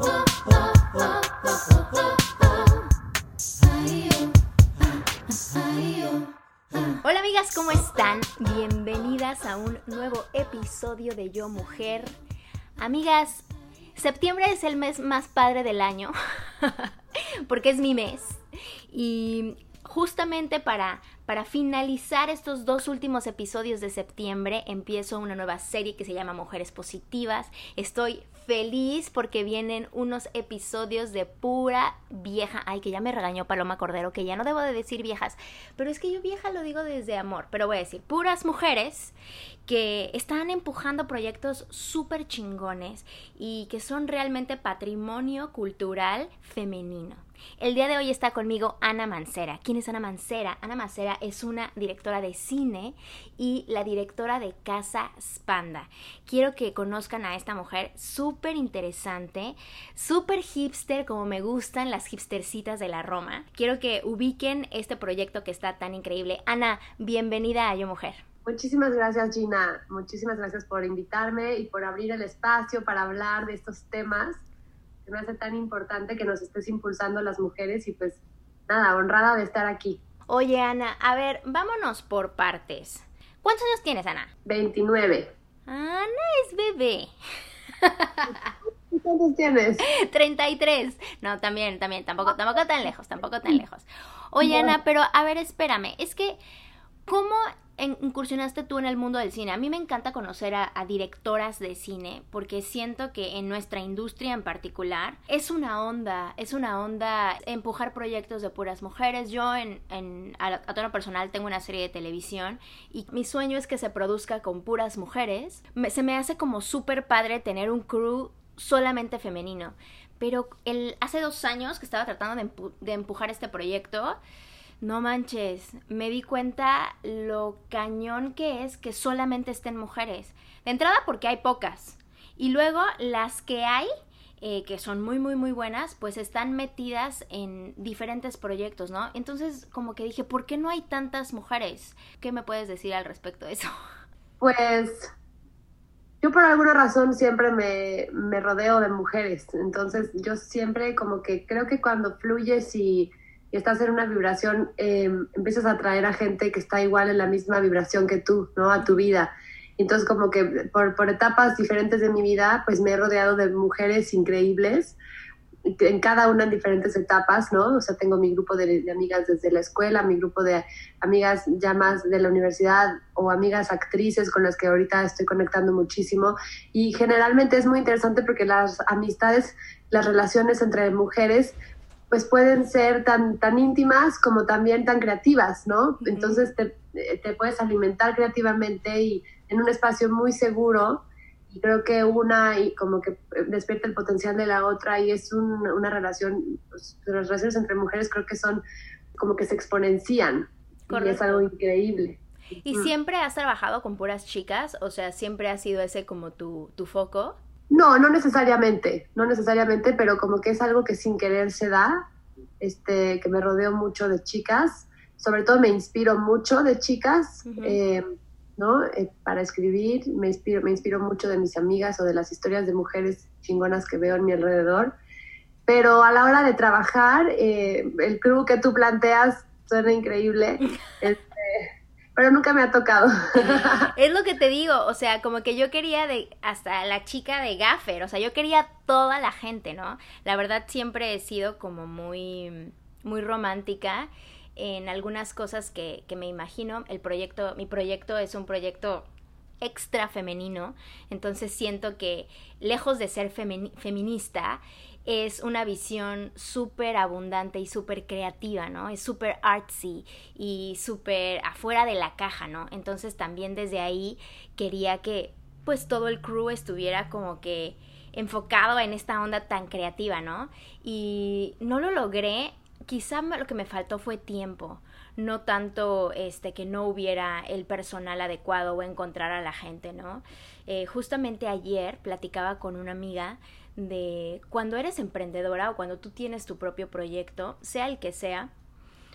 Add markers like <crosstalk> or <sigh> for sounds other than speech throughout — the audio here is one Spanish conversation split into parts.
Hola amigas, ¿cómo están? Bienvenidas a un nuevo episodio de Yo Mujer. Amigas, septiembre es el mes más padre del año, <laughs> porque es mi mes. Y justamente para, para finalizar estos dos últimos episodios de septiembre, empiezo una nueva serie que se llama Mujeres Positivas. Estoy feliz porque vienen unos episodios de pura vieja. Ay, que ya me regañó Paloma Cordero, que ya no debo de decir viejas, pero es que yo vieja lo digo desde amor, pero voy a decir puras mujeres que están empujando proyectos súper chingones y que son realmente patrimonio cultural femenino. El día de hoy está conmigo Ana Mancera. ¿Quién es Ana Mancera? Ana Mancera es una directora de cine y la directora de Casa Spanda. Quiero que conozcan a esta mujer súper interesante, súper hipster como me gustan las hipstercitas de la Roma. Quiero que ubiquen este proyecto que está tan increíble. Ana, bienvenida a Yo Mujer. Muchísimas gracias Gina, muchísimas gracias por invitarme y por abrir el espacio para hablar de estos temas me hace tan importante que nos estés impulsando las mujeres y pues nada, honrada de estar aquí. Oye, Ana, a ver, vámonos por partes. ¿Cuántos años tienes, Ana? 29. Ana es bebé. ¿Cuántos tienes? <laughs> 33. No, también, también, tampoco, tampoco tan lejos, tampoco tan lejos. Oye, Ana, pero a ver, espérame, es que, ¿cómo incursionaste tú en el mundo del cine? A mí me encanta conocer a, directoras de cine porque siento que en nuestra industria en particular es una onda, es una onda empujar proyectos de puras mujeres. Yo en, en a, a tono personal tengo una serie de televisión y mi sueño es que se produzca con puras mujeres. se me hace como súper padre tener un crew solamente femenino. Pero el, hace dos años que estaba tratando de, de empujar este proyecto, no manches, me di cuenta lo cañón que es que solamente estén mujeres. De entrada porque hay pocas. Y luego las que hay, eh, que son muy, muy, muy buenas, pues están metidas en diferentes proyectos, ¿no? Entonces, como que dije, ¿por qué no hay tantas mujeres? ¿Qué me puedes decir al respecto de eso? Pues yo por alguna razón siempre me, me rodeo de mujeres. Entonces, yo siempre como que creo que cuando fluyes y y estás en una vibración, em, empiezas a atraer a gente que está igual en la misma vibración que tú, ¿no? A tu vida. Entonces, como que por, por etapas diferentes de mi vida, pues me he rodeado de mujeres increíbles, en cada una en diferentes etapas, ¿no? O sea, tengo mi grupo de, de, amigas desde la escuela, mi grupo de amigas ya más de la universidad o amigas actrices con las que ahorita estoy conectando muchísimo. Y generalmente es muy interesante porque las amistades, las relaciones entre mujeres pues pueden ser tan, tan íntimas como también tan creativas, ¿no? Entonces te, te, puedes alimentar creativamente y en un espacio muy seguro y creo que una y como que despierta el potencial de la otra y es una relación, pues, las relaciones entre mujeres creo que son como que se exponencian y es algo increíble. ¿Y siempre has trabajado con puras chicas? O sea, ¿siempre ha sido ese como tu, tu foco? No, no necesariamente, no necesariamente, pero como que es algo que sin querer se da, este, que me rodeo mucho de chicas, sobre todo me inspiro mucho de chicas, eh, ¿no? Eh, para escribir, me inspiro, me inspiro mucho de mis amigas o de las historias de mujeres chingonas que veo en mi alrededor, pero a la hora de trabajar, eh, el crew que tú planteas suena increíble. <laughs> Pero nunca me ha tocado. <laughs> es lo que te digo, o sea, como que yo quería de hasta la chica de Gaffer, o sea, yo quería toda la gente, ¿no? La verdad siempre he sido como muy muy romántica en algunas cosas que, que me imagino. El proyecto, mi proyecto es un proyecto extra femenino, entonces siento que lejos de ser feminista, es una visión súper abundante y súper creativa, ¿no? Es súper artsy y súper afuera de la caja, ¿no? Entonces también desde ahí quería que pues todo el crew estuviera como que enfocado en esta onda tan creativa, ¿no? Y no lo logré, quizá lo que me faltó fue tiempo, no tanto este que no hubiera el personal adecuado o encontrar a la gente, ¿no? Eh, justamente ayer platicaba con una amiga de cuando eres emprendedora o cuando tú tienes tu propio proyecto, sea el que sea,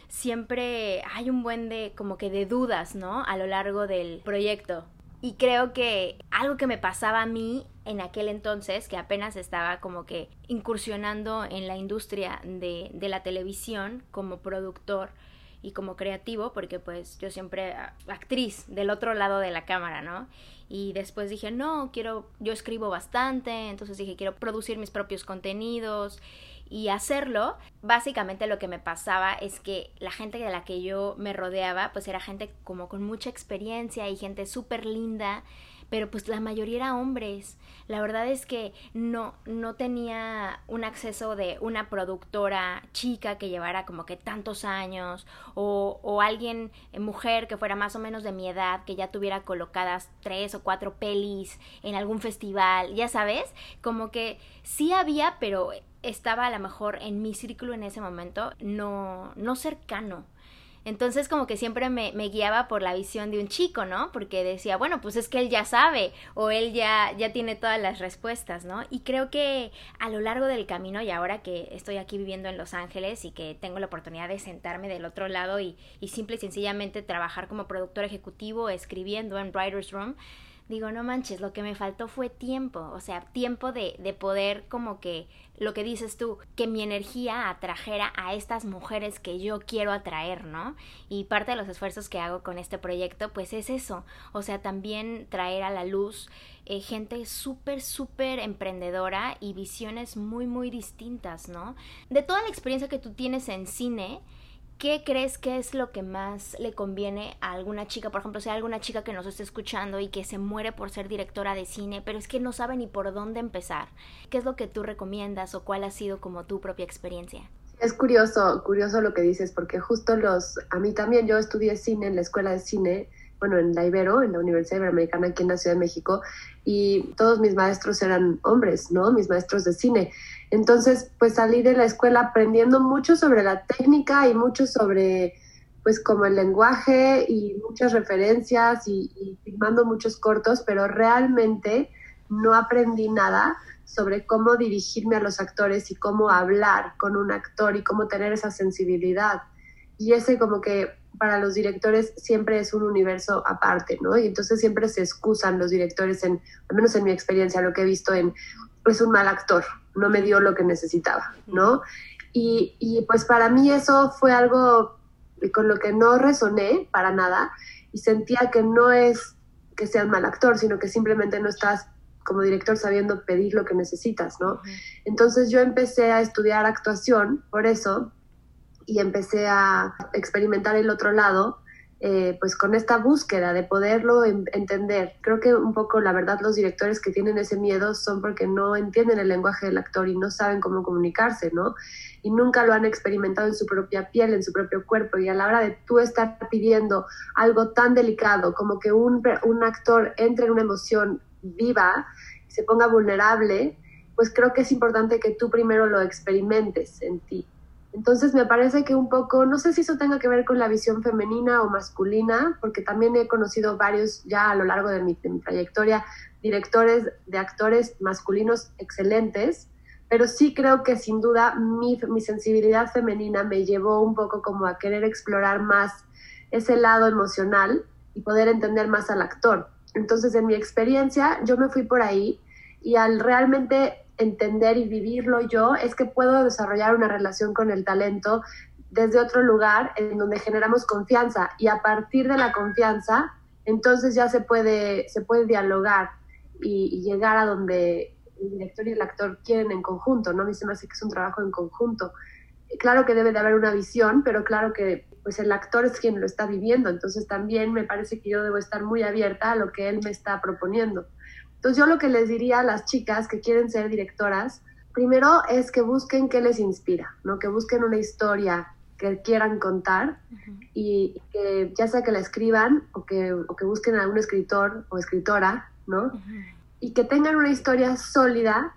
siempre hay un buen de como que de dudas, ¿no? A lo largo del proyecto. Y creo que algo que me pasaba a mí en aquel entonces, que apenas estaba como que incursionando en la industria de, de la televisión como productor, y como creativo, porque pues yo siempre actriz del otro lado de la cámara, ¿no? Y después dije, no, quiero, yo escribo bastante, entonces dije, quiero producir mis propios contenidos y hacerlo. Básicamente lo que me pasaba es que la gente de la que yo me rodeaba, pues era gente como con mucha experiencia y gente súper linda pero pues la mayoría era hombres. La verdad es que no, no tenía un acceso de una productora chica que llevara como que tantos años o, o alguien, eh, mujer que fuera más o menos de mi edad, que ya tuviera colocadas tres o cuatro pelis en algún festival, ya sabes, como que sí había, pero estaba a lo mejor en mi círculo en ese momento no, no cercano. Entonces como que siempre me, guiaba por la visión de un chico, ¿no? Porque decía, bueno, pues es que él ya sabe o él ya, ya tiene todas las respuestas, ¿no? Y creo que a lo largo del camino y ahora que estoy aquí viviendo en Los Ángeles y que tengo la oportunidad de sentarme del otro lado y, y simple y sencillamente trabajar como productor ejecutivo, escribiendo en Writer's Room, digo, no manches, lo que me faltó fue tiempo, o sea, tiempo de, de poder como que, lo que dices tú, que mi energía atrajera a estas mujeres que yo quiero atraer, ¿no? Y parte de los esfuerzos que hago con este proyecto, pues es eso, o sea, también traer a la luz eh, gente súper, súper emprendedora y visiones muy, muy distintas, ¿no? De toda la experiencia que tú tienes en cine, ¿qué crees que es lo que más le conviene a alguna chica? Por ejemplo, si hay alguna chica que nos esté escuchando y que se muere por ser directora de cine, pero es que no sabe ni por dónde empezar. ¿Qué es lo que tú recomiendas o cuál ha sido como tu propia experiencia? Es curioso, curioso lo que dices, porque justo los, a mí también, yo estudié cine en la escuela de cine, bueno, en la Ibero, en la Universidad Iberoamericana aquí en la Ciudad de México, y todos mis maestros eran hombres, ¿no? Mis maestros de cine. Entonces, pues salí de la escuela aprendiendo mucho sobre la técnica y mucho sobre, pues como el lenguaje y muchas referencias y, y filmando muchos cortos, pero realmente no aprendí nada sobre cómo dirigirme a los actores y cómo hablar con un actor y cómo tener esa sensibilidad. Y ese como que para los directores siempre es un universo aparte, ¿no? Y entonces siempre se excusan los directores en, al menos en mi experiencia, lo que he visto en, es un mal actor, no me dio lo que necesitaba, ¿no? Y, y pues para mí eso fue algo con lo que no resoné para nada y sentía que no es que sea un mal actor, sino que simplemente no estás como director sabiendo pedir lo que necesitas, ¿no? Entonces yo empecé a estudiar actuación por eso y empecé a experimentar el otro lado eh, pues con esta búsqueda de poderlo entender. Creo que un poco la verdad los directores que tienen ese miedo son porque no entienden el lenguaje del actor y no saben cómo comunicarse, ¿no? Y nunca lo han experimentado en su propia piel, en su propio cuerpo. Y a la hora de tú estar pidiendo algo tan delicado como que un, un actor entre en una emoción viva, se ponga vulnerable, pues creo que es importante que tú primero lo experimentes en ti. Entonces me parece que un poco, no sé si eso tenga que ver con la visión femenina o masculina, porque también he conocido varios ya a lo largo de mi, trayectoria, directores de actores masculinos excelentes, pero sí creo que sin duda mi, mi sensibilidad femenina me llevó un poco como a querer explorar más ese lado emocional y poder entender más al actor. Entonces en mi experiencia yo me fui por ahí y al realmente entender y vivirlo yo, es que puedo desarrollar una relación con el talento desde otro lugar en donde generamos confianza y a partir de la confianza, entonces ya se puede, se puede dialogar y, llegar a donde el director y el actor quieren en conjunto, ¿no? A mí se me hace que es un trabajo en conjunto. Claro que debe de haber una visión, pero claro que pues el actor es quien lo está viviendo, entonces también me parece que yo debo estar muy abierta a lo que él me está proponiendo. Entonces yo lo que les diría a las chicas que quieren ser directoras, primero es que busquen qué les inspira, ¿no? Que busquen una historia que quieran contar y que ya sea que la escriban o que, o que busquen a algún escritor o escritora, ¿no? Y que tengan una historia sólida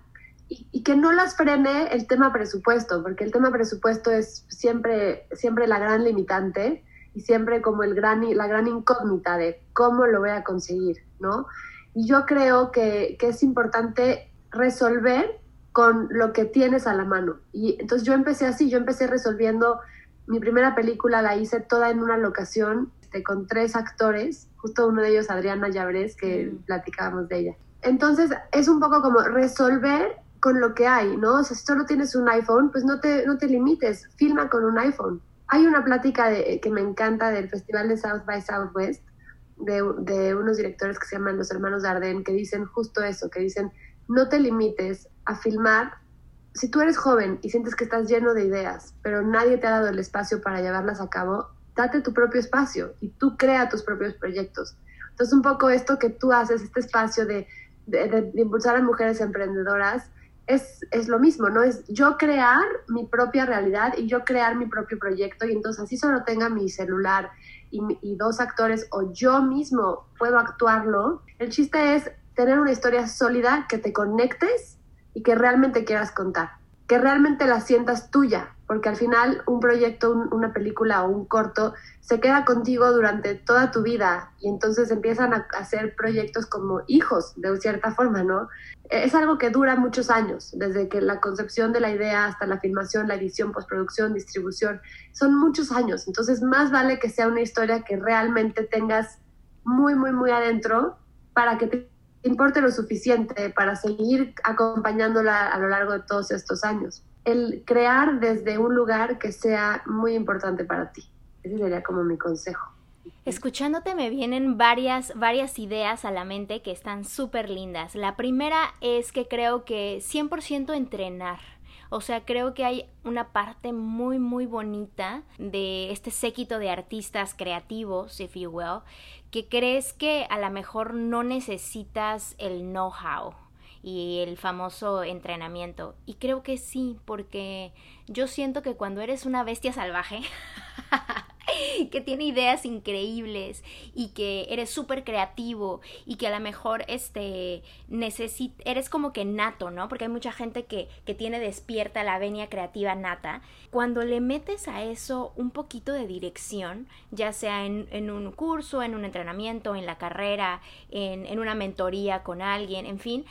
y, que no las frene el tema presupuesto, porque el tema presupuesto es siempre, siempre la gran limitante y siempre como el gran, la gran incógnita de cómo lo voy a conseguir, ¿no? Y yo creo que, que es importante resolver con lo que tienes a la mano. Y entonces yo empecé así, yo empecé resolviendo, mi primera película la hice toda en una locación este, con tres actores, justo uno de ellos Adriana Llabrés, que mm. platicábamos de ella. Entonces es un poco como resolver con lo que hay, ¿no? O sea, si solo tienes un iPhone, pues no te, no te limites, filma con un iPhone. Hay una plática de, que me encanta del Festival de South by Southwest, de, unos directores que se llaman los hermanos Dardenne, que dicen justo eso, que dicen, no te limites a filmar. Si tú eres joven y sientes que estás lleno de ideas, pero nadie te ha dado el espacio para llevarlas a cabo, date tu propio espacio y tú crea tus propios proyectos. Entonces, un poco esto que tú haces, este espacio de, de impulsar a mujeres emprendedoras, es, es, lo mismo, ¿no? Es yo crear mi propia realidad y yo crear mi propio proyecto y entonces así solo tenga mi celular y, y, dos actores o yo mismo puedo actuarlo. El chiste es tener una historia sólida que te conectes y que realmente quieras contar, que realmente la sientas tuya, porque al final un proyecto, una película o un corto se queda contigo durante toda tu vida y entonces empiezan a hacer proyectos como hijos, de cierta forma, ¿no? Es algo que dura muchos años, desde que la concepción de la idea hasta la filmación, la edición, postproducción, distribución, son muchos años, entonces más vale que sea una historia que realmente tengas muy, muy, muy adentro para que te importe lo suficiente para seguir acompañándola a lo largo de todos estos años el crear desde un lugar que sea muy importante para ti. Ese sería como mi consejo. Escuchándote me vienen varias, varias ideas a la mente que están súper lindas. La primera es que creo que 100% entrenar. O sea, creo que hay una parte muy, muy bonita de este séquito de artistas creativos, if you will, que crees que a lo mejor no necesitas el know-how y el famoso entrenamiento. Y creo que sí, porque yo siento que cuando eres una bestia salvaje, <laughs> que tiene ideas increíbles y que eres súper creativo y que a lo mejor este eres como que nato, ¿no? Porque hay mucha gente que, que tiene despierta la venia creativa nata. Cuando le metes a eso un poquito de dirección, ya sea en, en un curso, en un entrenamiento, en la carrera, en, en una mentoría con alguien, en fin,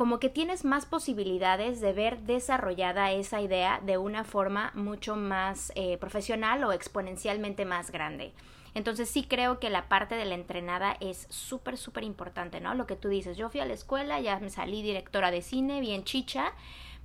como que tienes más posibilidades de ver desarrollada esa idea de una forma mucho más eh, profesional o exponencialmente más grande. Entonces sí creo que la parte de la entrenada es súper, súper importante, ¿no? Lo que tú dices, yo fui a la escuela, ya me salí directora de cine, bien chicha,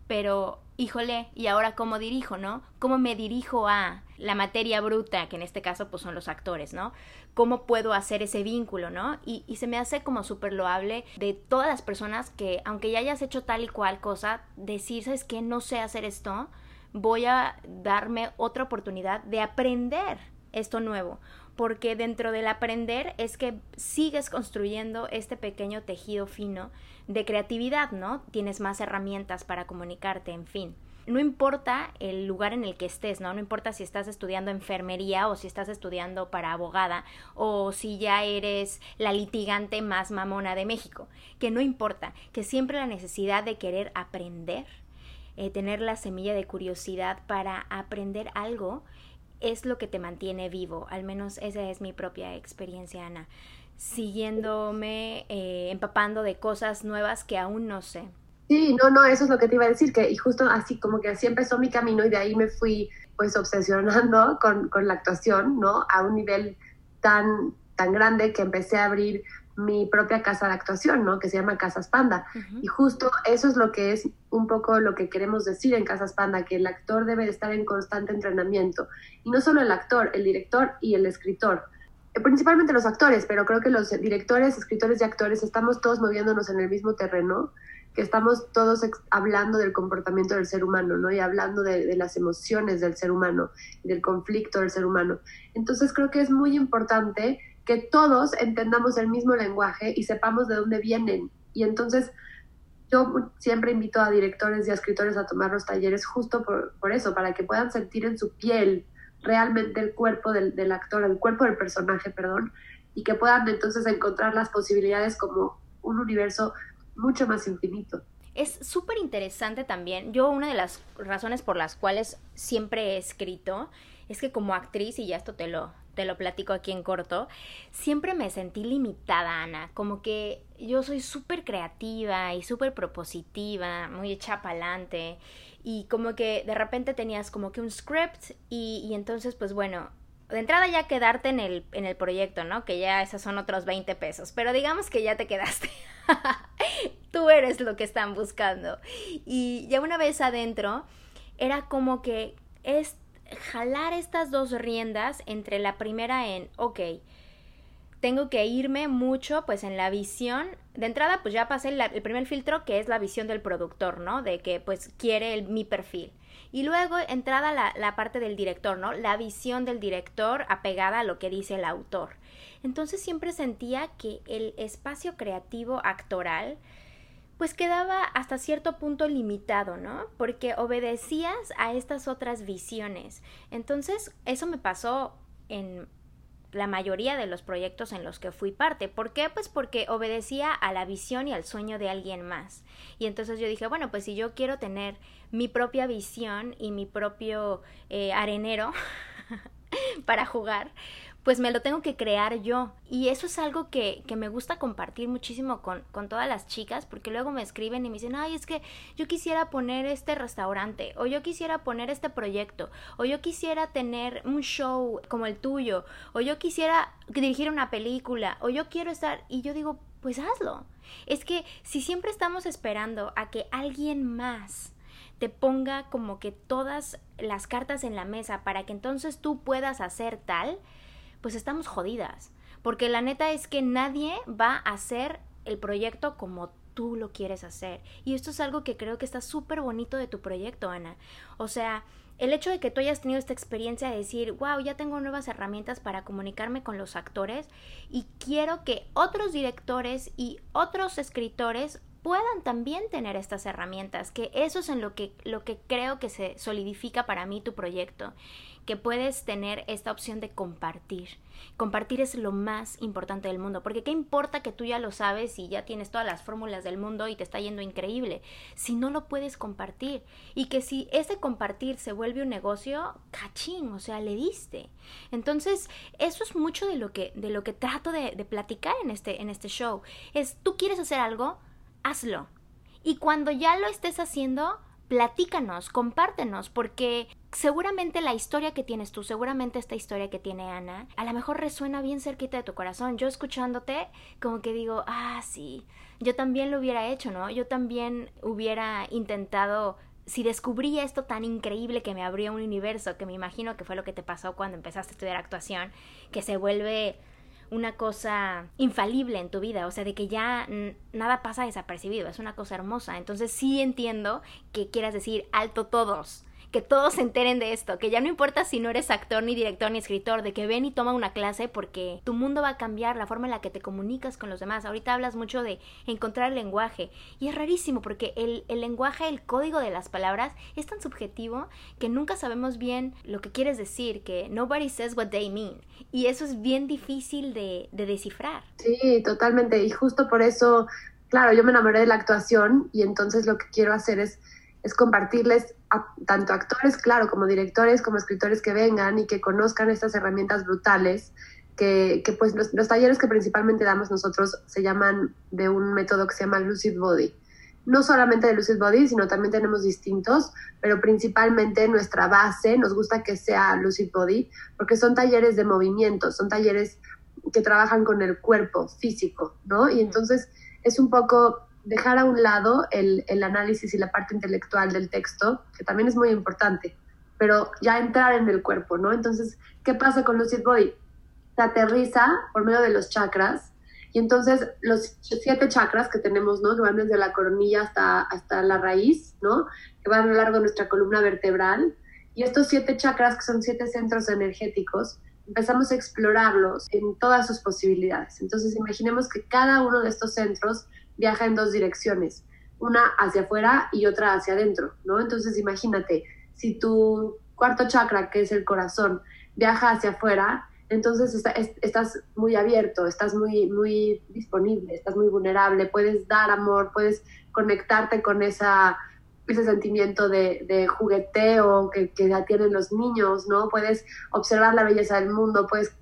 pero híjole, ¿y ahora cómo dirijo, no? ¿Cómo me dirijo a la materia bruta, que en este caso pues son los actores, ¿no? ¿Cómo puedo hacer ese vínculo, no? Y, se me hace como súper loable de todas las personas que, aunque ya hayas hecho tal y cual cosa, decir, ¿sabes qué? No sé hacer esto, voy a darme otra oportunidad de aprender esto nuevo porque dentro del aprender es que sigues construyendo este pequeño tejido fino de creatividad, ¿no? Tienes más herramientas para comunicarte, en fin. No importa el lugar en el que estés, ¿no? No importa si estás estudiando enfermería o si estás estudiando para abogada o si ya eres la litigante más mamona de México. Que no importa, que siempre la necesidad de querer aprender, eh, tener la semilla de curiosidad para aprender algo, es lo que te mantiene vivo. Al menos esa es mi propia experiencia, Ana. Siguiéndome, eh, empapando de cosas nuevas que aún no sé. Sí, no, no, eso es lo que te iba a decir, que y justo así como que así empezó mi camino y de ahí me fui pues obsesionando <laughs> con, con la actuación, ¿no? A un nivel tan, tan grande que empecé a abrir mi propia casa de actuación, ¿no? Que se llama Casas Panda. Y justo eso es lo que es un poco lo que queremos decir en Casas Panda, que el actor debe estar en constante entrenamiento. Y no solo el actor, el director y el escritor. Eh, principalmente los actores, pero creo que los directores, escritores y actores estamos todos moviéndonos en el mismo terreno, que estamos todos hablando del comportamiento del ser humano, ¿no? Y hablando de, de las emociones del ser humano, del conflicto del ser humano. Entonces creo que es muy importante que todos entendamos el mismo lenguaje y sepamos de dónde vienen. Y entonces yo siempre invito a directores y a escritores a tomar los talleres justo por, eso, para que puedan sentir en su piel realmente el cuerpo del, actor, el cuerpo del personaje, perdón, y que puedan entonces encontrar las posibilidades como un universo mucho más infinito. Es súper interesante también. Yo una de las razones por las cuales siempre he escrito es que como actriz, y ya esto te lo, te lo platico aquí en corto, siempre me sentí limitada, Ana. Como que yo soy súper creativa y súper propositiva, muy hecha para adelante. Y como que de repente tenías como que un script y, y entonces pues bueno, de entrada ya quedarte en el, en el proyecto, ¿no? Que ya esos son otros 20 pesos, pero digamos que ya te quedaste. <laughs> Tú eres lo que están buscando. Y ya una vez adentro, era como que es jalar estas dos riendas entre la primera en, ok, tengo que irme mucho pues en la visión. De entrada pues ya pasé el primer filtro que es la visión del productor, ¿no? De que pues quiere mi perfil. Y luego entrada la, la parte del director, ¿no? La visión del director apegada a lo que dice el autor. Entonces siempre sentía que el espacio creativo actoral pues quedaba hasta cierto punto limitado, ¿no? Porque obedecías a estas otras visiones. Entonces, eso me pasó en la mayoría de los proyectos en los que fui parte. ¿Por qué? Pues porque obedecía a la visión y al sueño de alguien más. Y entonces yo dije, bueno, pues si yo quiero tener mi propia visión y mi propio eh, arenero <laughs> para jugar, pues me lo tengo que crear yo. Y eso es algo que, que me gusta compartir muchísimo con, con, todas las chicas, porque luego me escriben y me dicen, ay, es que yo quisiera poner este restaurante, o yo quisiera poner este proyecto, o yo quisiera tener un show como el tuyo, o yo quisiera dirigir una película, o yo quiero estar, y yo digo, pues hazlo. Es que si siempre estamos esperando a que alguien más te ponga como que todas las cartas en la mesa para que entonces tú puedas hacer tal, pues estamos jodidas. Porque la neta es que nadie va a hacer el proyecto como tú lo quieres hacer. Y esto es algo que creo que está súper bonito de tu proyecto, Ana. O sea, el hecho de que tú hayas tenido esta experiencia de decir, wow, ya tengo nuevas herramientas para comunicarme con los actores y quiero que otros directores y otros escritores puedan también tener estas herramientas, que eso es en lo que, lo que creo que se solidifica para mí tu proyecto que puedes tener esta opción de compartir. Compartir es lo más importante del mundo, porque qué importa que tú ya lo sabes y ya tienes todas las fórmulas del mundo y te está yendo increíble, si no lo puedes compartir. Y que si ese compartir se vuelve un negocio, cachín, o sea, le diste. Entonces, eso es mucho de lo que, de lo que trato de, de platicar en este, en este show. Es, tú quieres hacer algo, hazlo. Y cuando ya lo estés haciendo, platícanos, compártenos, porque seguramente la historia que tienes tú, seguramente esta historia que tiene Ana, a lo mejor resuena bien cerquita de tu corazón. Yo escuchándote, como que digo, ah, sí, yo también lo hubiera hecho, ¿no? Yo también hubiera intentado si descubrí esto tan increíble que me abrió un universo, que me imagino que fue lo que te pasó cuando empezaste a estudiar actuación, que se vuelve una cosa infalible en tu vida, o sea, de que ya nada pasa desapercibido, es una cosa hermosa. Entonces sí entiendo que quieras decir alto todos, que todos se enteren de esto, que ya no importa si no eres actor, ni director, ni escritor, de que ven y toma una clase porque tu mundo va a cambiar, la forma en la que te comunicas con los demás. Ahorita hablas mucho de encontrar el lenguaje y es rarísimo porque el, lenguaje, el código de las palabras es tan subjetivo que nunca sabemos bien lo que quieres decir, que nobody says what they mean. Y eso es bien difícil de, de descifrar. Sí, totalmente. Y justo por eso, claro, yo me enamoré de la actuación y entonces lo que quiero hacer es compartirles tanto actores, claro, como directores, como escritores que vengan y que conozcan estas herramientas brutales, que, que pues los, los, talleres que principalmente damos nosotros se llaman de un método que se llama Lucid Body. No solamente de Lucid Body, sino también tenemos distintos, pero principalmente nuestra base nos gusta que sea Lucid Body, porque son talleres de movimiento, son talleres que trabajan con el cuerpo físico, ¿no? Y entonces es un poco dejar a un lado el, el análisis y la parte intelectual del texto, que también es muy importante, pero ya entrar en el cuerpo, ¿no? Entonces, ¿qué pasa con Lucid Body? Se aterriza por medio de los chakras y entonces los siete chakras que tenemos, ¿no? Que van desde la coronilla hasta, hasta la raíz, ¿no? Que van a lo largo de nuestra columna vertebral. Y estos siete chakras, que son siete centros energéticos, empezamos a explorarlos en todas sus posibilidades. Entonces imaginemos que cada uno de estos centros viaja en dos direcciones, una hacia afuera y otra hacia adentro, ¿no? Entonces imagínate, si tu cuarto chakra, que es el corazón, viaja hacia afuera, entonces estás muy abierto, estás muy, muy disponible, estás muy vulnerable, puedes dar amor, puedes conectarte con esa, ese sentimiento de, jugueteo que, que ya tienen los niños, ¿no? Puedes observar la belleza del mundo, puedes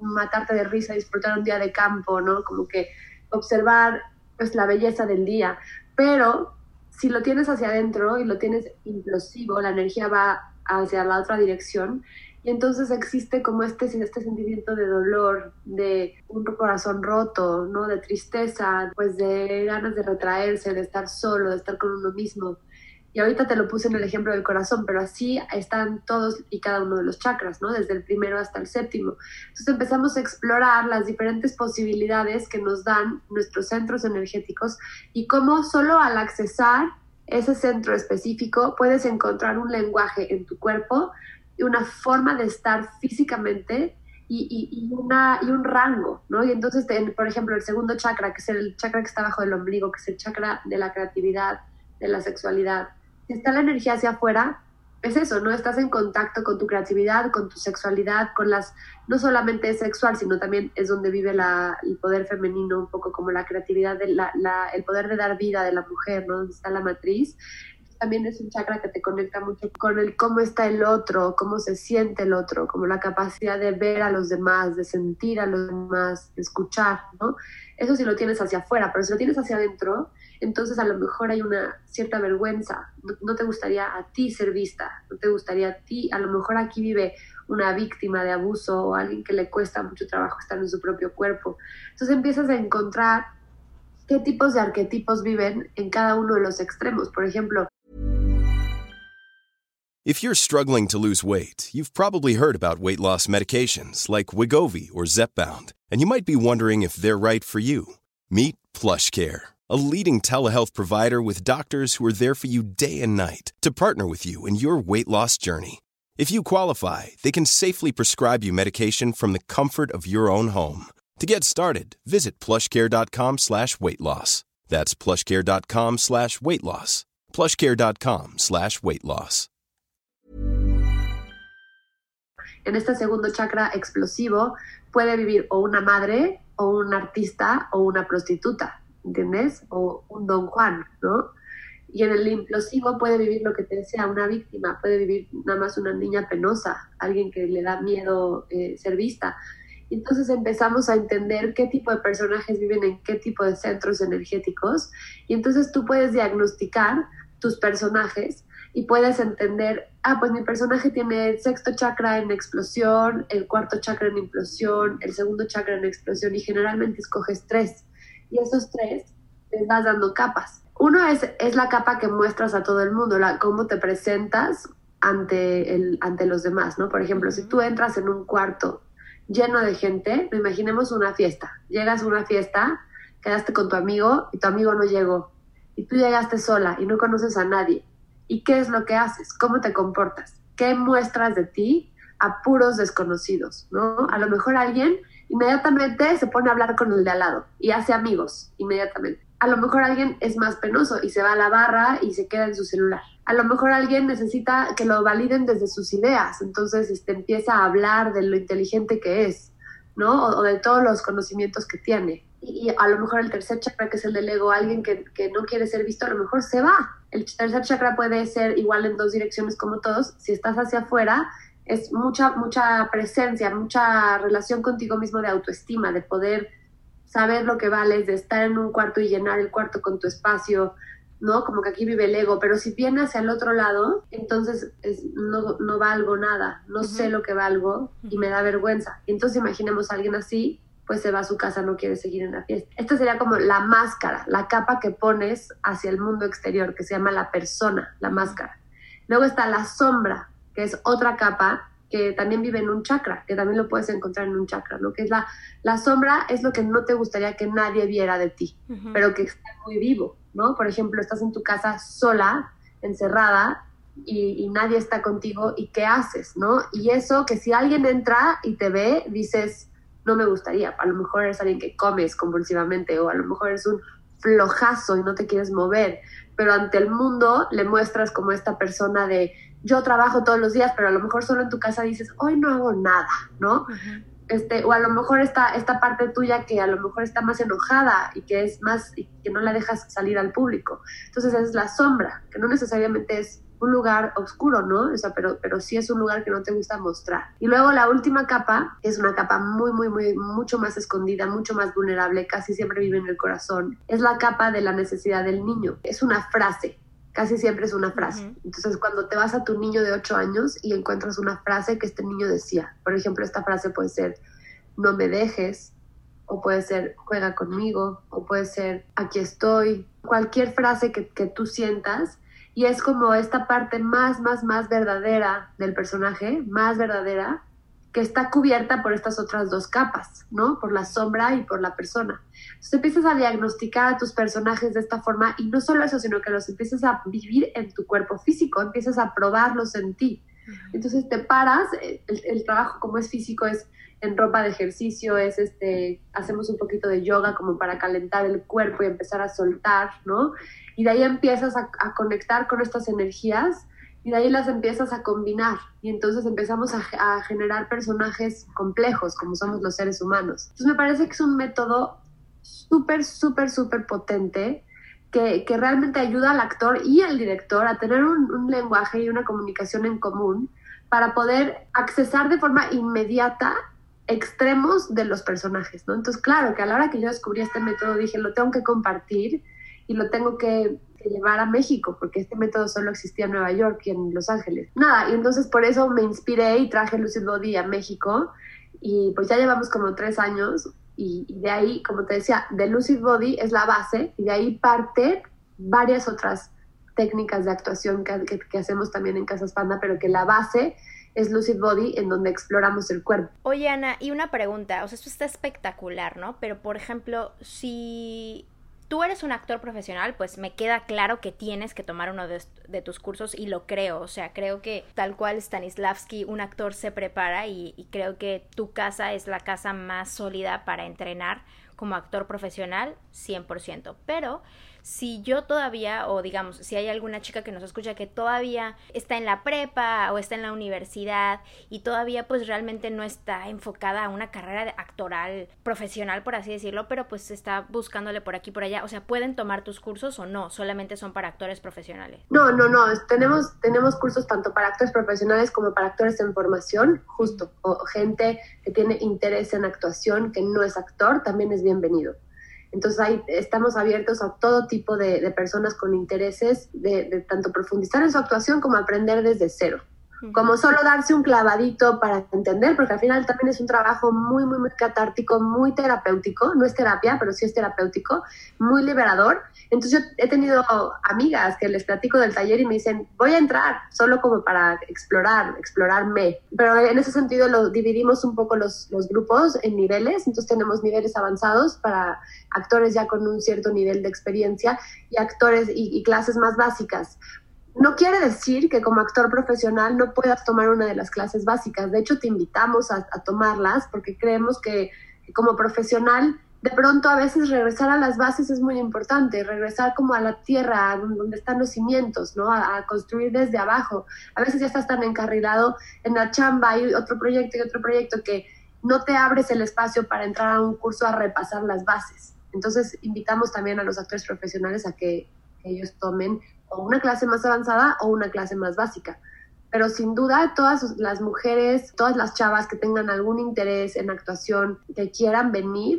matarte de risa, disfrutar un día de campo, ¿no? Como que observar pues la belleza del día, pero si lo tienes hacia adentro y lo tienes implosivo, la energía va hacia la otra dirección y entonces existe como este, este sentimiento de dolor, de un corazón roto, ¿no? De tristeza, pues de ganas de retraerse, de estar solo, de estar con uno mismo. Y ahorita te lo puse en el ejemplo del corazón, pero así están todos y cada uno de los chakras, ¿no? Desde el primero hasta el séptimo. Entonces empezamos a explorar las diferentes posibilidades que nos dan nuestros centros energéticos y cómo solo al accesar ese centro específico puedes encontrar un lenguaje en tu cuerpo y una forma de estar físicamente y, y, una, y un rango, ¿no? Y entonces, por ejemplo, el segundo chakra, que es el chakra que está abajo del ombligo, que es el chakra de la creatividad, de la sexualidad, está la energía hacia afuera, es eso, ¿no? Estás en contacto con tu creatividad, con tu sexualidad, con las, no solamente es sexual, sino también es donde vive el poder femenino, un poco como la creatividad, el poder de dar vida de la mujer, ¿no? Donde está la matriz. También es un chakra que te conecta mucho con el cómo está el otro, cómo se siente el otro, como la capacidad de ver a los demás, de sentir a los demás, de escuchar, ¿no? Eso sí lo tienes hacia afuera, pero si lo tienes hacia adentro, entonces a lo mejor hay una cierta vergüenza, no, te gustaría a ti ser vista, no te gustaría a ti, a lo mejor aquí vive una víctima de abuso o alguien que le cuesta mucho trabajo estar en su propio cuerpo. Entonces empiezas a encontrar qué tipos de arquetipos viven en cada uno de los extremos. Por ejemplo, If you're struggling to lose weight, you've probably heard about weight loss medications like Wigovi or Zepbound, and you might be wondering if they're right for you. Meet PlushCare a leading telehealth provider with doctors who are there for you day and night to partner with you in your weight loss journey. If you qualify, they can safely prescribe you medication from the comfort of your own home. To get started, visit plushcare.com slash weight loss. That's plushcare.com slash weight loss. plushcare.com slash weight loss. En este segundo chakra explosivo puede vivir o una madre, o un artista, o una prostituta. ¿Entiendes? O un don Juan, ¿no? Y en el implosivo puede vivir lo que te decía, una víctima, puede vivir nada más una niña penosa, alguien que le da miedo eh, ser vista. Entonces empezamos a entender qué tipo de personajes viven en qué tipo de centros energéticos y entonces tú puedes diagnosticar tus personajes y puedes entender, ah, pues mi personaje tiene el sexto chakra en explosión, el cuarto chakra en implosión, el segundo chakra en explosión y generalmente escoges tres y esos tres te vas dando capas. Uno es, es la capa que muestras a todo el mundo, la, cómo te presentas ante, el, ante los demás, ¿no? Por ejemplo, si tú entras en un cuarto lleno de gente, imaginemos una fiesta, llegas a una fiesta, quedaste con tu amigo y tu amigo no llegó, y tú llegaste sola y no conoces a nadie. ¿Y qué es lo que haces? ¿Cómo te comportas? ¿Qué muestras de ti a puros desconocidos? ¿no? A lo mejor alguien inmediatamente se pone a hablar con el de al lado y hace amigos inmediatamente. A lo mejor alguien es más penoso y se va a la barra y se queda en su celular. A lo mejor alguien necesita que lo validen desde sus ideas, entonces este, empieza a hablar de lo inteligente que es, ¿no? O, de todos los conocimientos que tiene. Y, a lo mejor el tercer chakra, que es el del ego, alguien que, que no quiere ser visto, a lo mejor se va. El tercer chakra puede ser igual en dos direcciones como todos. Si estás hacia afuera, es mucha, mucha presencia, mucha relación contigo mismo de autoestima, de poder saber lo que vales, de estar en un cuarto y llenar el cuarto con tu espacio, ¿no? Como que aquí vive el ego, pero si viene hacia el otro lado, entonces no, no valgo nada, no sé lo que valgo y me da vergüenza. Entonces imaginemos a alguien así, pues se va a su casa, no quiere seguir en la fiesta. Esta sería como la máscara, la capa que pones hacia el mundo exterior, que se llama la persona, la máscara. Luego está la sombra, que es otra capa que también vive en un chakra, que también lo puedes encontrar en un chakra, ¿no? Que es la, la sombra es lo que no te gustaría que nadie viera de ti, pero que está muy vivo, ¿no? Por ejemplo, estás en tu casa sola, encerrada, y, y, nadie está contigo, ¿y qué haces, no? Y eso que si alguien entra y te ve, dices, no me gustaría, a lo mejor eres alguien que comes compulsivamente, o a lo mejor eres un flojazo y no te quieres mover, pero ante el mundo le muestras como esta persona de yo trabajo todos los días, pero a lo mejor solo en tu casa dices, hoy no hago nada, ¿no? Este, o a lo mejor esta, esta parte tuya que a lo mejor está más enojada y que es más, y que no la dejas salir al público. Entonces es la sombra, que no necesariamente es un lugar oscuro, ¿no? O sea, pero, pero sí es un lugar que no te gusta mostrar. Y luego la última capa, que es una capa muy, muy, muy, mucho más escondida, mucho más vulnerable, casi siempre vive en el corazón, es la capa de la necesidad del niño. Es una frase, casi siempre es una frase. Entonces, cuando te vas a tu niño de 8 años y encuentras una frase que este niño decía, por ejemplo, esta frase puede ser, no me dejes, o puede ser, juega conmigo, o puede ser, aquí estoy, cualquier frase que, que tú sientas y es como esta parte más, más, más verdadera del personaje, más verdadera, que está cubierta por estas otras dos capas, ¿no? Por la sombra y por la persona. Entonces empiezas a diagnosticar a tus personajes de esta forma y no solo eso, sino que los empiezas a vivir en tu cuerpo físico, empiezas a probarlos en ti. Entonces te paras, el, el trabajo como es físico es en ropa de ejercicio, es este, hacemos un poquito de yoga como para calentar el cuerpo y empezar a soltar, ¿no? Y de ahí empiezas a, conectar con estas energías y de ahí las empiezas a combinar y entonces empezamos a, generar personajes complejos como somos los seres humanos. Entonces me parece que es un método súper, súper, súper potente que, que, realmente ayuda al actor y al director a tener un, un, lenguaje y una comunicación en común para poder accesar de forma inmediata extremos de los personajes, ¿no? Entonces, claro, que a la hora que yo descubrí este método dije, lo tengo que compartir y lo tengo que, llevar a México, porque este método solo existía en Nueva York y en Los Ángeles. Nada, y entonces por eso me inspiré y traje Lucid Body a México y pues ya llevamos como tres años y, de ahí, como te decía, de Lucid Body es la base y de ahí parte varias otras técnicas de actuación que, que hacemos también en Casas Panda, pero que la base es Lucid Body, en donde exploramos el cuerpo. Oye, Ana, y una pregunta, o sea, esto está espectacular, ¿no? Pero, por ejemplo, si tú eres un actor profesional, pues me queda claro que tienes que tomar uno de, tus cursos y lo creo. O sea, creo que tal cual Stanislavski, un actor se prepara y, y, creo que tu casa es la casa más sólida para entrenar como actor profesional, 100%. Pero si yo todavía, o digamos, si hay alguna chica que nos escucha que todavía está en la prepa o está en la universidad y todavía pues realmente no está enfocada a una carrera actoral profesional, por así decirlo, pero pues está buscándole por aquí por allá, o sea, ¿pueden tomar tus cursos o no? Solamente son para actores profesionales. No, no, no, tenemos, tenemos cursos tanto para actores profesionales como para actores en formación, justo, o gente que tiene interés en actuación, que no es actor, también es bienvenido. Entonces ahí estamos abiertos a todo tipo de, personas con intereses de, tanto profundizar en su actuación como aprender desde cero como solo darse un clavadito para entender, porque al final también es un trabajo muy, muy, muy catártico, muy terapéutico, no es terapia, pero sí es terapéutico, muy liberador. Entonces yo he tenido amigas que les platico del taller y me dicen, voy a entrar solo como para explorar, explorarme. Pero en ese sentido lo dividimos un poco los, los grupos en niveles, entonces tenemos niveles avanzados para actores ya con un cierto nivel de experiencia y actores y clases más básicas no quiere decir que como actor profesional no puedas tomar una de las clases básicas. De hecho, te invitamos a, tomarlas porque creemos que, como profesional, de pronto a veces regresar a las bases es muy importante, regresar como a la tierra, donde están los cimientos, ¿no? A, construir desde abajo. A veces ya estás tan encarrilado en la chamba y otro proyecto y otro proyecto que no te abres el espacio para entrar a un curso a repasar las bases. Entonces, invitamos también a los actores profesionales a que ellos tomen o una clase más avanzada o una clase más básica. Pero sin duda, todas las mujeres, todas las chavas que tengan algún interés en actuación, que quieran venir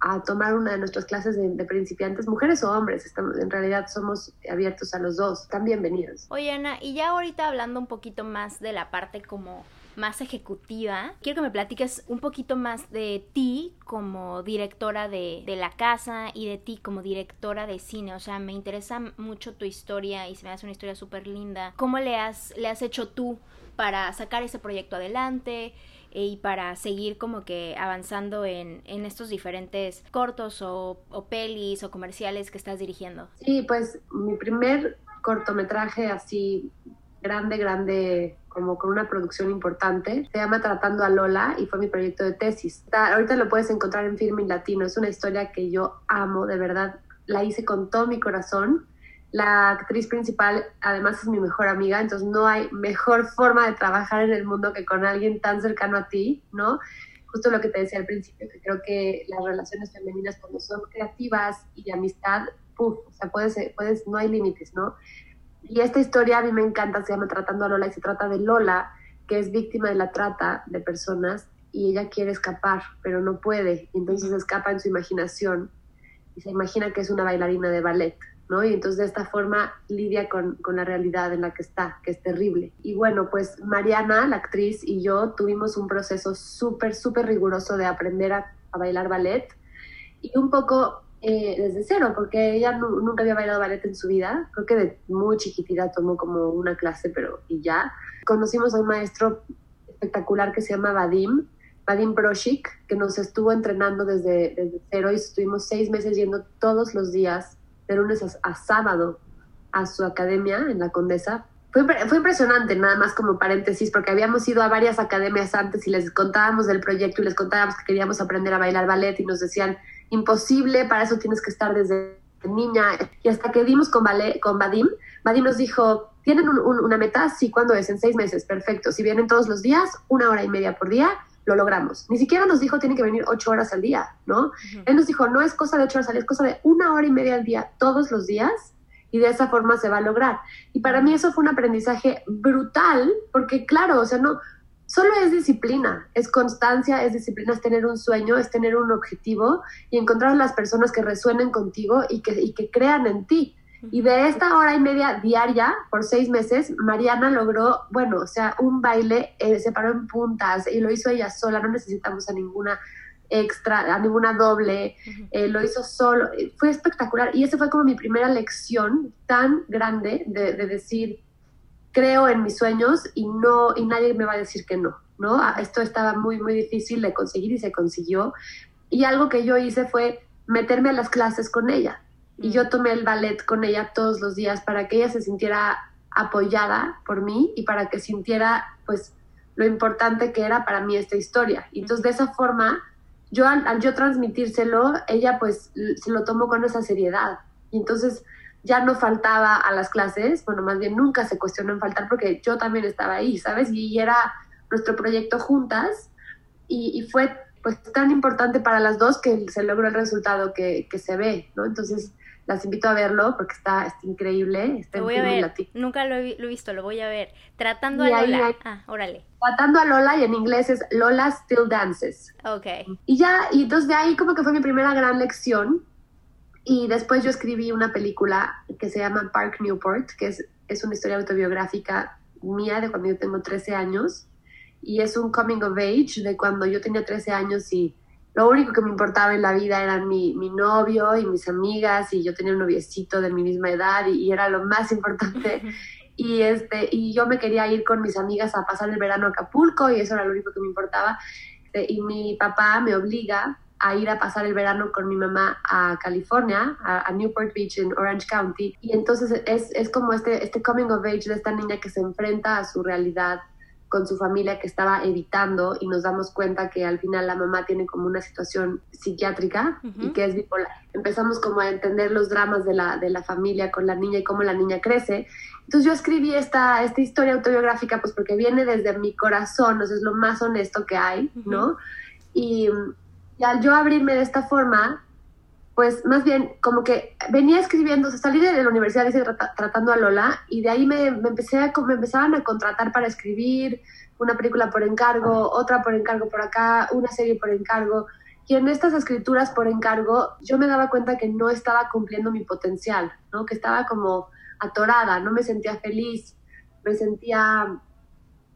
a tomar una de nuestras clases de, principiantes, mujeres o hombres, estamos, en realidad somos abiertos a los dos, están bienvenidos. Oye Ana, y ya ahorita hablando un poquito más de la parte como más ejecutiva. Quiero que me platiques un poquito más de ti como directora de, de, la casa y de ti como directora de cine. O sea, me interesa mucho tu historia y se me hace una historia súper linda. ¿Cómo le has, le has hecho tú para sacar ese proyecto adelante? Eh, y para seguir como que avanzando en, en estos diferentes cortos o, o, pelis o comerciales que estás dirigiendo? Sí, pues mi primer cortometraje así grande, grande, como con una producción importante. Se llama Tratando a Lola y fue mi proyecto de tesis. ahorita lo puedes encontrar en Filming Latino. Es una historia que yo amo, de verdad. La hice con todo mi corazón la actriz principal además es mi mejor amiga, entonces no hay mejor forma de trabajar en el mundo que con alguien tan cercano a ti, ¿no? Justo lo que te decía al principio, que creo que las relaciones femeninas cuando son creativas y de amistad, puff, o sea, puedes, puedes, no hay límites, ¿no? Y esta historia a mí me encanta, se llama Tratando a Lola y se trata de Lola, que es víctima de la trata de personas y ella quiere escapar, pero no puede, y entonces escapa en su imaginación y se imagina que es una bailarina de ballet y entonces de esta forma lidia con, con, la realidad en la que está, que es terrible. Y bueno, pues Mariana, la actriz, y yo tuvimos un proceso súper, súper riguroso de aprender a, bailar ballet y un poco eh, desde cero, porque ella nunca había bailado ballet en su vida. Creo que de muy chiquitita tomó como una clase, pero y ya. Conocimos a un maestro espectacular que se llama Vadim, Vadim Broshik, que nos estuvo entrenando desde, desde cero y estuvimos seis meses yendo todos los días de lunes a, sábado a su academia en la Condesa. Fue, fue, impresionante, nada más como paréntesis, porque habíamos ido a varias academias antes y les contábamos del proyecto y les contábamos que queríamos aprender a bailar ballet y nos decían, imposible, para eso tienes que estar desde niña. Y hasta que dimos con, ballet, con Vadim, Vadim nos dijo, ¿tienen una meta? Sí, ¿cuándo es? En seis meses, perfecto. Si vienen todos los días, una hora y media por día, lo logramos. Ni siquiera nos dijo tiene que venir ocho horas al día, ¿no? Él nos dijo, no es cosa de ocho horas al día, es cosa de una hora y media al día todos los días y de esa forma se va a lograr. Y para mí eso fue un aprendizaje brutal, porque claro, o sea, no, solo es disciplina, es constancia, es disciplina, es tener un sueño, es tener un objetivo y encontrar a las personas que resuenen contigo y que, y que crean en ti. Y de esta hora y media diaria, por seis meses, Mariana logró, bueno, o sea, un baile, eh, se paró en puntas y lo hizo ella sola, no necesitamos a ninguna extra, a ninguna doble, eh, lo hizo solo, eh, fue espectacular. Y esa fue como mi primera lección tan grande de, de, decir, creo en mis sueños y no, y nadie me va a decir que no, ¿no? Ah, esto estaba muy, muy difícil de conseguir y se consiguió. Y algo que yo hice fue meterme a las clases con ella y yo tomé el ballet con ella todos los días para que ella se sintiera apoyada por mí y para que sintiera pues lo importante que era para mí esta historia. Y entonces de esa forma, yo al, yo transmitírselo, ella pues se lo tomó con esa seriedad. Y entonces ya no faltaba a las clases, bueno, más bien nunca se cuestionó en faltar porque yo también estaba ahí, ¿sabes? Y era nuestro proyecto juntas y, y fue pues tan importante para las dos que se logró el resultado que, que se ve, ¿no? Entonces, las invito a verlo porque está, está increíble. Está lo voy a ver. Nunca lo he, visto, lo voy a ver. Tratando a Lola. ah, órale. Tratando a Lola y en inglés es Lola Still Dances. Ok. Y ya, y entonces de ahí como que fue mi primera gran lección. Y después yo escribí una película que se llama Park Newport, que es, es una historia autobiográfica mía de cuando yo tengo 13 años. Y es un coming of age de cuando yo tenía 13 años y lo único que me importaba en la vida eran mi, mi, novio y mis amigas y yo tenía un noviecito de mi misma edad y, era lo más importante. <laughs> Y, este, y yo me quería ir con mis amigas a pasar el verano a Acapulco y eso era lo único que me importaba. Este, y mi papá me obliga a ir a pasar el verano con mi mamá a California, a, Newport Beach en Orange County. Y entonces es, es como este, este coming of age de esta niña que se enfrenta a su realidad con su familia que estaba evitando y nos damos cuenta que al final la mamá tiene como una situación psiquiátrica y que es bipolar. Empezamos como a entender los dramas de la, de la familia con la niña y cómo la niña crece. Entonces yo escribí esta, esta historia autobiográfica pues porque viene desde mi corazón, o sea, es lo más honesto que hay, ¿no? Y, y al yo abrirme de esta forma, pues más bien como que venía escribiendo, salí de la universidad tratando a Lola y de ahí me, empecé a, me empezaban a contratar para escribir una película por encargo, otra por encargo por acá, una serie por encargo. Y en estas escrituras por encargo yo me daba cuenta que no estaba cumpliendo mi potencial, ¿no? que estaba como atorada, no me sentía feliz, me sentía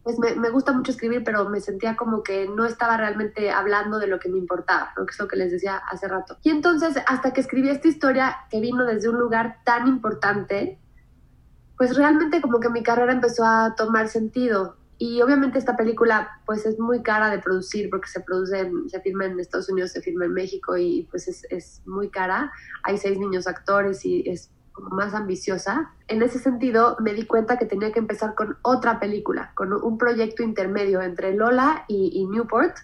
pues me, me, gusta mucho escribir, pero me sentía como que no estaba realmente hablando de lo que me importaba, ¿no? que es lo que les decía hace rato. Y entonces, hasta que escribí esta historia que vino desde un lugar tan importante, pues realmente como que mi carrera empezó a tomar sentido. Y obviamente esta película pues es muy cara de producir porque se produce, se firma en Estados Unidos, se firma en México y pues es, es muy cara. Hay seis niños actores y es como más ambiciosa. En ese sentido, me di cuenta que tenía que empezar con otra película, con un proyecto intermedio entre Lola y, Newport,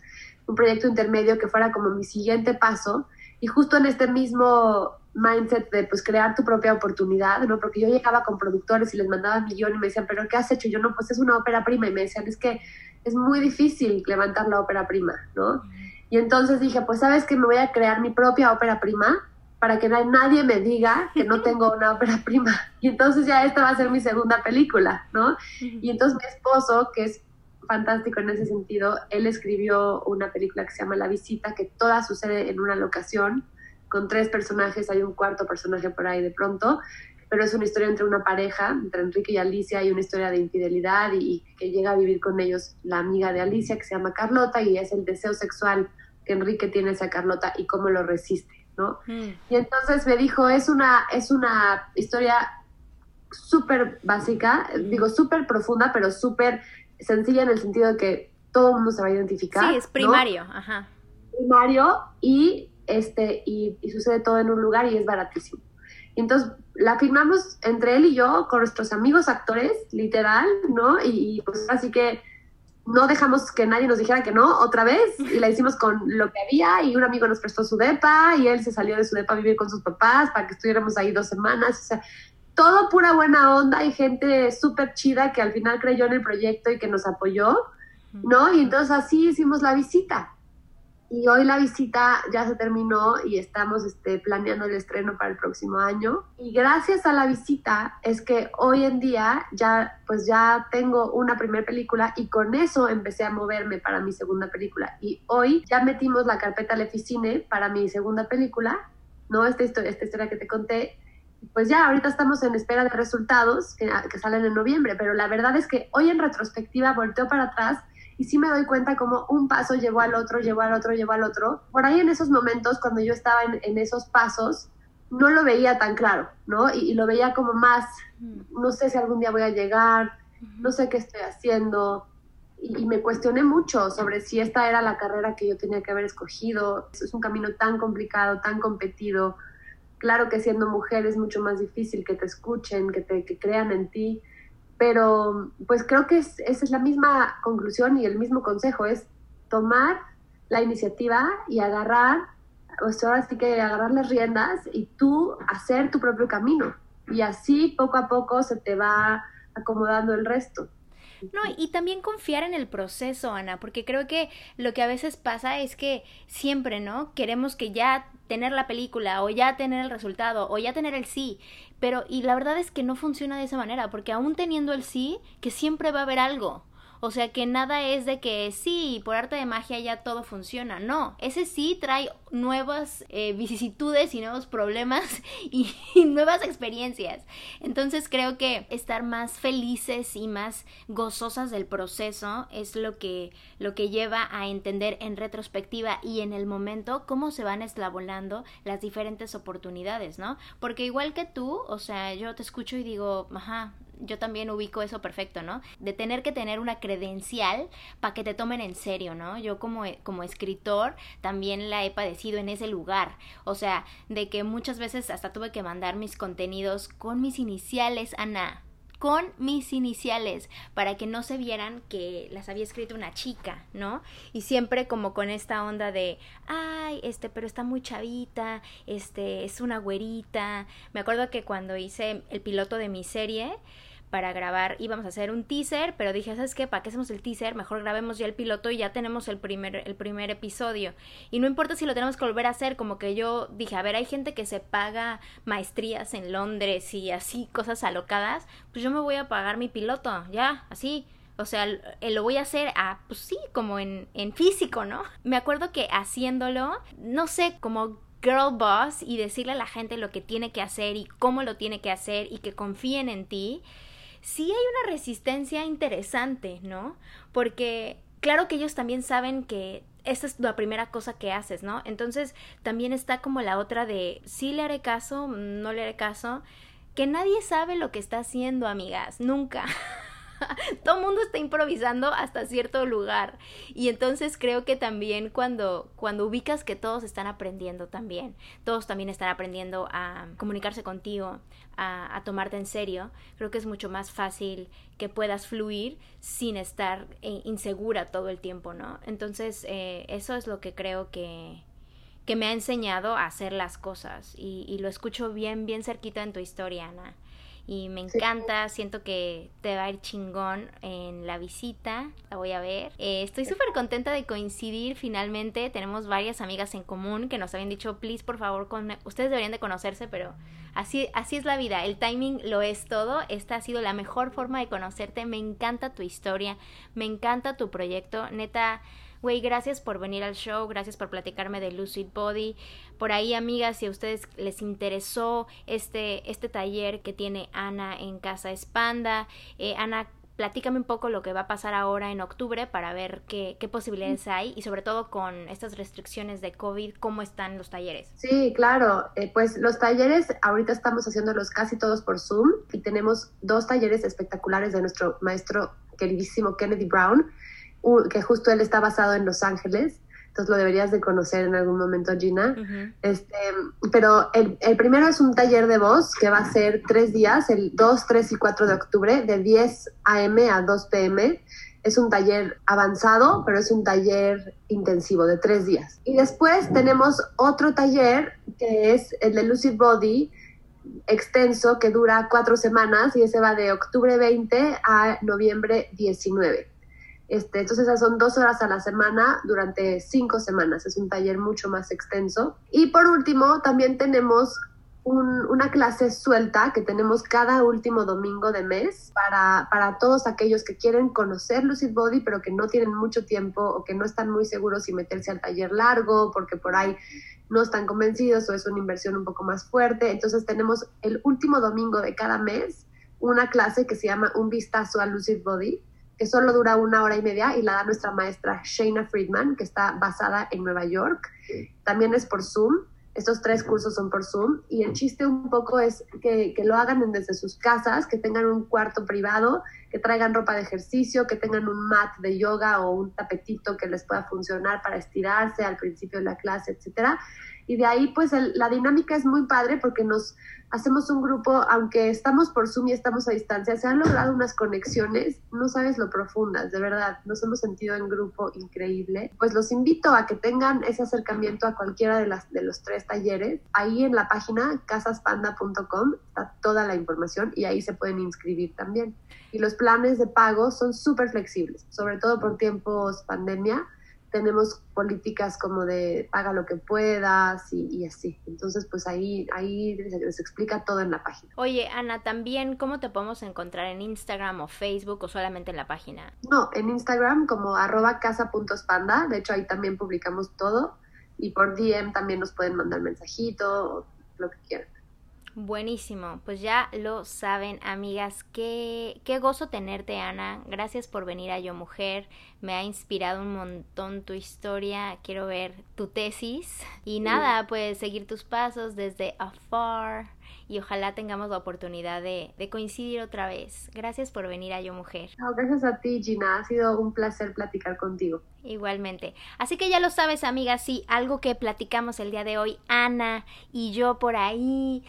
un proyecto intermedio que fuera como mi siguiente paso. Y justo en este mismo mindset de pues crear tu propia oportunidad, ¿no? Porque yo llegaba con productores y les mandaba millón y me decían, pero ¿qué has hecho? Yo no, pues es una ópera prima y me decían, es que es muy difícil levantar la ópera prima, ¿no? Y entonces dije, pues sabes que me voy a crear mi propia ópera prima para que nadie me diga que no tengo una ópera prima. Y entonces ya esta va a ser mi segunda película, ¿no? Y entonces mi esposo, que es fantástico en ese sentido, él escribió una película que se llama La Visita, que toda sucede en una locación, con tres personajes, hay un cuarto personaje por ahí de pronto, pero es una historia entre una pareja, entre Enrique y Alicia, hay una historia de infidelidad y, y que llega a vivir con ellos la amiga de Alicia, que se llama Carlota, y es el deseo sexual que Enrique tiene hacia Carlota y cómo lo resiste. ¿No? Mm. Y entonces me dijo, es una, es una historia súper básica, digo súper profunda, pero súper sencilla en el sentido de que todo el mundo se va a identificar. Sí, es primario, ajá. Primario y, este, y, sucede todo en un lugar y es baratísimo. Y entonces la filmamos entre él y yo con nuestros amigos actores, literal, ¿no? Y, y pues así que no dejamos que nadie nos dijera que no otra vez y la hicimos con lo que había y un amigo nos prestó su depa y él se salió de su depa a vivir con sus papás para que estuviéramos ahí dos semanas. O sea, todo pura buena onda y gente súper chida que al final creyó en el proyecto y que nos apoyó, ¿no? Y entonces así hicimos la visita y hoy la visita ya se terminó y estamos este, planeando el estreno para el próximo año. Y gracias a la visita es que hoy en día ya pues ya tengo una primera película y con eso empecé a moverme para mi segunda película. Y hoy ya metimos la carpeta al Eficine para mi segunda película, ¿no? Esta historia, esta historia que te conté. Pues ya, ahorita estamos en espera de resultados que, que salen en noviembre, pero la verdad es que hoy en retrospectiva volteo para atrás y sí me doy cuenta como un paso llevó al otro, llevó al otro, llevó al otro. Por ahí en esos momentos, cuando yo estaba en, esos pasos, no lo veía tan claro, ¿no? Y, lo veía como más, no sé si algún día voy a llegar, no sé qué estoy haciendo. Y, me cuestioné mucho sobre si esta era la carrera que yo tenía que haber escogido. Es un camino tan complicado, tan competido. Claro que siendo mujer es mucho más difícil que te escuchen, que te que crean en ti pero pues creo que esa es la misma conclusión y el mismo consejo, es tomar la iniciativa y agarrar, pues ahora sí que agarrar las riendas y tú hacer tu propio camino. Y así poco a poco se te va acomodando el resto. No, y también confiar en el proceso, Ana, porque creo que lo que a veces pasa es que siempre, ¿no? Queremos que ya tener la película o ya tener el resultado o ya tener el sí, pero y la verdad es que no funciona de esa manera, porque aún teniendo el sí, que siempre va a haber algo. O sea que nada es de que sí, por arte de magia ya todo funciona. No, ese sí trae nuevas eh, vicisitudes y nuevos problemas <laughs> y, nuevas experiencias. Entonces creo que estar más felices y más gozosas del proceso es lo que, lo que lleva a entender en retrospectiva y en el momento cómo se van eslabonando las diferentes oportunidades, ¿no? Porque igual que tú, o sea, yo te escucho y digo, ajá, yo también ubico eso perfecto, ¿no? De tener que tener una credencial para que te tomen en serio, ¿no? Yo como, como escritor también la he padecido en ese lugar. O sea, de que muchas veces hasta tuve que mandar mis contenidos con mis iniciales, Ana con mis iniciales para que no se vieran que las había escrito una chica, ¿no? Y siempre como con esta onda de, ay, este, pero está muy chavita, este, es una güerita. Me acuerdo que cuando hice el piloto de mi serie, para grabar, íbamos a hacer un teaser, pero dije, ¿sabes qué? ¿Para qué hacemos el teaser? Mejor grabemos ya el piloto y ya tenemos el primer, el primer episodio. Y no importa si lo tenemos que volver a hacer, como que yo dije, a ver, hay gente que se paga maestrías en Londres y así, cosas alocadas, pues yo me voy a pagar mi piloto, ya, así. O sea, lo voy a hacer a, pues sí, como en, en físico, ¿no? Me acuerdo que haciéndolo, no sé, como girl boss y decirle a la gente lo que tiene que hacer y cómo lo tiene que hacer y que confíen en ti, sí hay una resistencia interesante, ¿no? Porque claro que ellos también saben que esta es la primera cosa que haces, ¿no? Entonces también está como la otra de sí le haré caso, no le haré caso, que nadie sabe lo que está haciendo, amigas, nunca. <laughs> <laughs> todo el mundo está improvisando hasta cierto lugar. Y entonces creo que también cuando, cuando ubicas que todos están aprendiendo también, todos también están aprendiendo a comunicarse contigo, a, tomarte en serio, creo que es mucho más fácil que puedas fluir sin estar eh, insegura todo el tiempo, ¿no? Entonces, eh, eso es lo que creo que, que me ha enseñado a hacer las cosas y, y, lo escucho bien, bien cerquita en tu historia, Ana y me encanta, siento que te va a ir chingón en la visita, la voy a ver. Eh, estoy súper contenta de coincidir finalmente, tenemos varias amigas en común que nos habían dicho, please, por favor, con... ustedes deberían de conocerse, pero así, así es la vida, el timing lo es todo, esta ha sido la mejor forma de conocerte, me encanta tu historia, me encanta tu proyecto, neta Güey, gracias por venir al show, gracias por platicarme de Lucid Body. Por ahí, amigas, si a ustedes les interesó este, este taller que tiene Ana en Casa Espanda, eh, Ana, platícame un poco lo que va a pasar ahora en octubre para ver qué, qué, posibilidades hay y sobre todo con estas restricciones de COVID, cómo están los talleres. Sí, claro, eh, pues los talleres ahorita estamos haciéndolos casi todos por Zoom y tenemos dos talleres espectaculares de nuestro maestro queridísimo Kennedy Brown que justo él está basado en Los Ángeles, entonces lo deberías de conocer en algún momento, Gina. este, pero el, el, primero es un taller de voz que va a ser tres días, el 2, 3 y 4 de octubre, de 10 a.m. a 2 p.m. Es un taller avanzado, pero es un taller intensivo de tres días. Y después tenemos otro taller que es el de Lucid Body, extenso, que dura cuatro semanas y ese va de octubre 20 a noviembre 19. Este, entonces esas son dos horas a la semana durante cinco semanas. Es un taller mucho más extenso. Y por último, también tenemos una clase suelta que tenemos cada último domingo de mes para, para todos aquellos que quieren conocer Lucid Body, pero que no tienen mucho tiempo o que no están muy seguros si meterse al taller largo, porque por ahí no están convencidos o es una inversión un poco más fuerte. Entonces tenemos el último domingo de cada mes una clase que se llama Un vistazo a Lucid Body que solo dura una hora y media y la da nuestra maestra Shayna Friedman, que está basada en Nueva York. También es por Zoom. Estos tres cursos son por Zoom y el chiste un poco es que, que, lo hagan desde sus casas, que tengan un cuarto privado, que traigan ropa de ejercicio, que tengan un mat de yoga o un tapetito que les pueda funcionar para estirarse al principio de la clase, etcétera. Y de ahí, pues, la dinámica es muy padre porque nos hacemos un grupo, aunque estamos por Zoom y estamos a distancia, se han logrado unas conexiones, no sabes lo profundas, de verdad, nos hemos sentido en grupo increíble. Pues los invito a que tengan ese acercamiento a cualquiera de, las, de los tres talleres. Ahí en la página casaspanda.com está toda la información y ahí se pueden inscribir también. Y los planes de pago son súper flexibles, sobre todo por tiempos pandemia tenemos políticas como de paga lo que puedas y, así. Entonces, pues ahí, ahí les, explica todo en la página. Oye, Ana, también, ¿cómo te podemos encontrar en Instagram o Facebook o solamente en la página? No, en Instagram como arroba casa.spanda, de hecho ahí también publicamos todo y por DM también nos pueden mandar mensajito o lo que quieran. Buenísimo, pues ya lo saben, amigas. Qué, qué gozo tenerte, Ana. Gracias por venir a Yo Mujer. Me ha inspirado un montón tu historia. Quiero ver tu tesis. Y nada, pues seguir tus pasos desde afar y ojalá tengamos la oportunidad de, coincidir otra vez. Gracias por venir a Yo Mujer. gracias a ti, Gina. Ha sido un placer platicar contigo. Igualmente. Así que ya lo sabes, amiga, sí, algo que platicamos el día de hoy, Ana y yo por ahí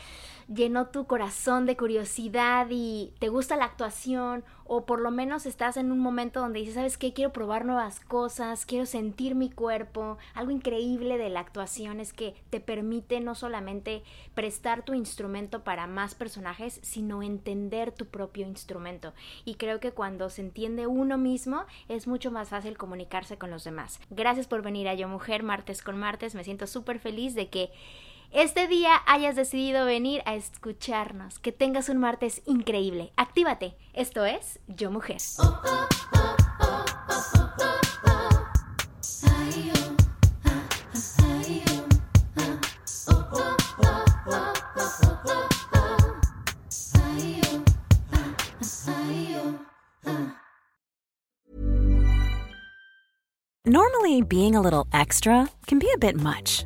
llenó tu corazón de curiosidad y te gusta la actuación o por lo menos estás en un momento donde dices, ¿sabes qué? Quiero probar nuevas cosas, quiero sentir mi cuerpo. Algo increíble de la actuación es que te permite no solamente prestar tu instrumento para más personajes, sino entender tu propio instrumento. Y creo que cuando se entiende uno mismo es mucho más fácil comunicarse con los demás. Gracias por venir a Yo Mujer, martes con martes. Me siento súper feliz de que este día hayas decidido venir a escucharnos. Que tengas un martes increíble. Actívate. Esto es Yo Mujer. Normally, being a little extra can be a bit much,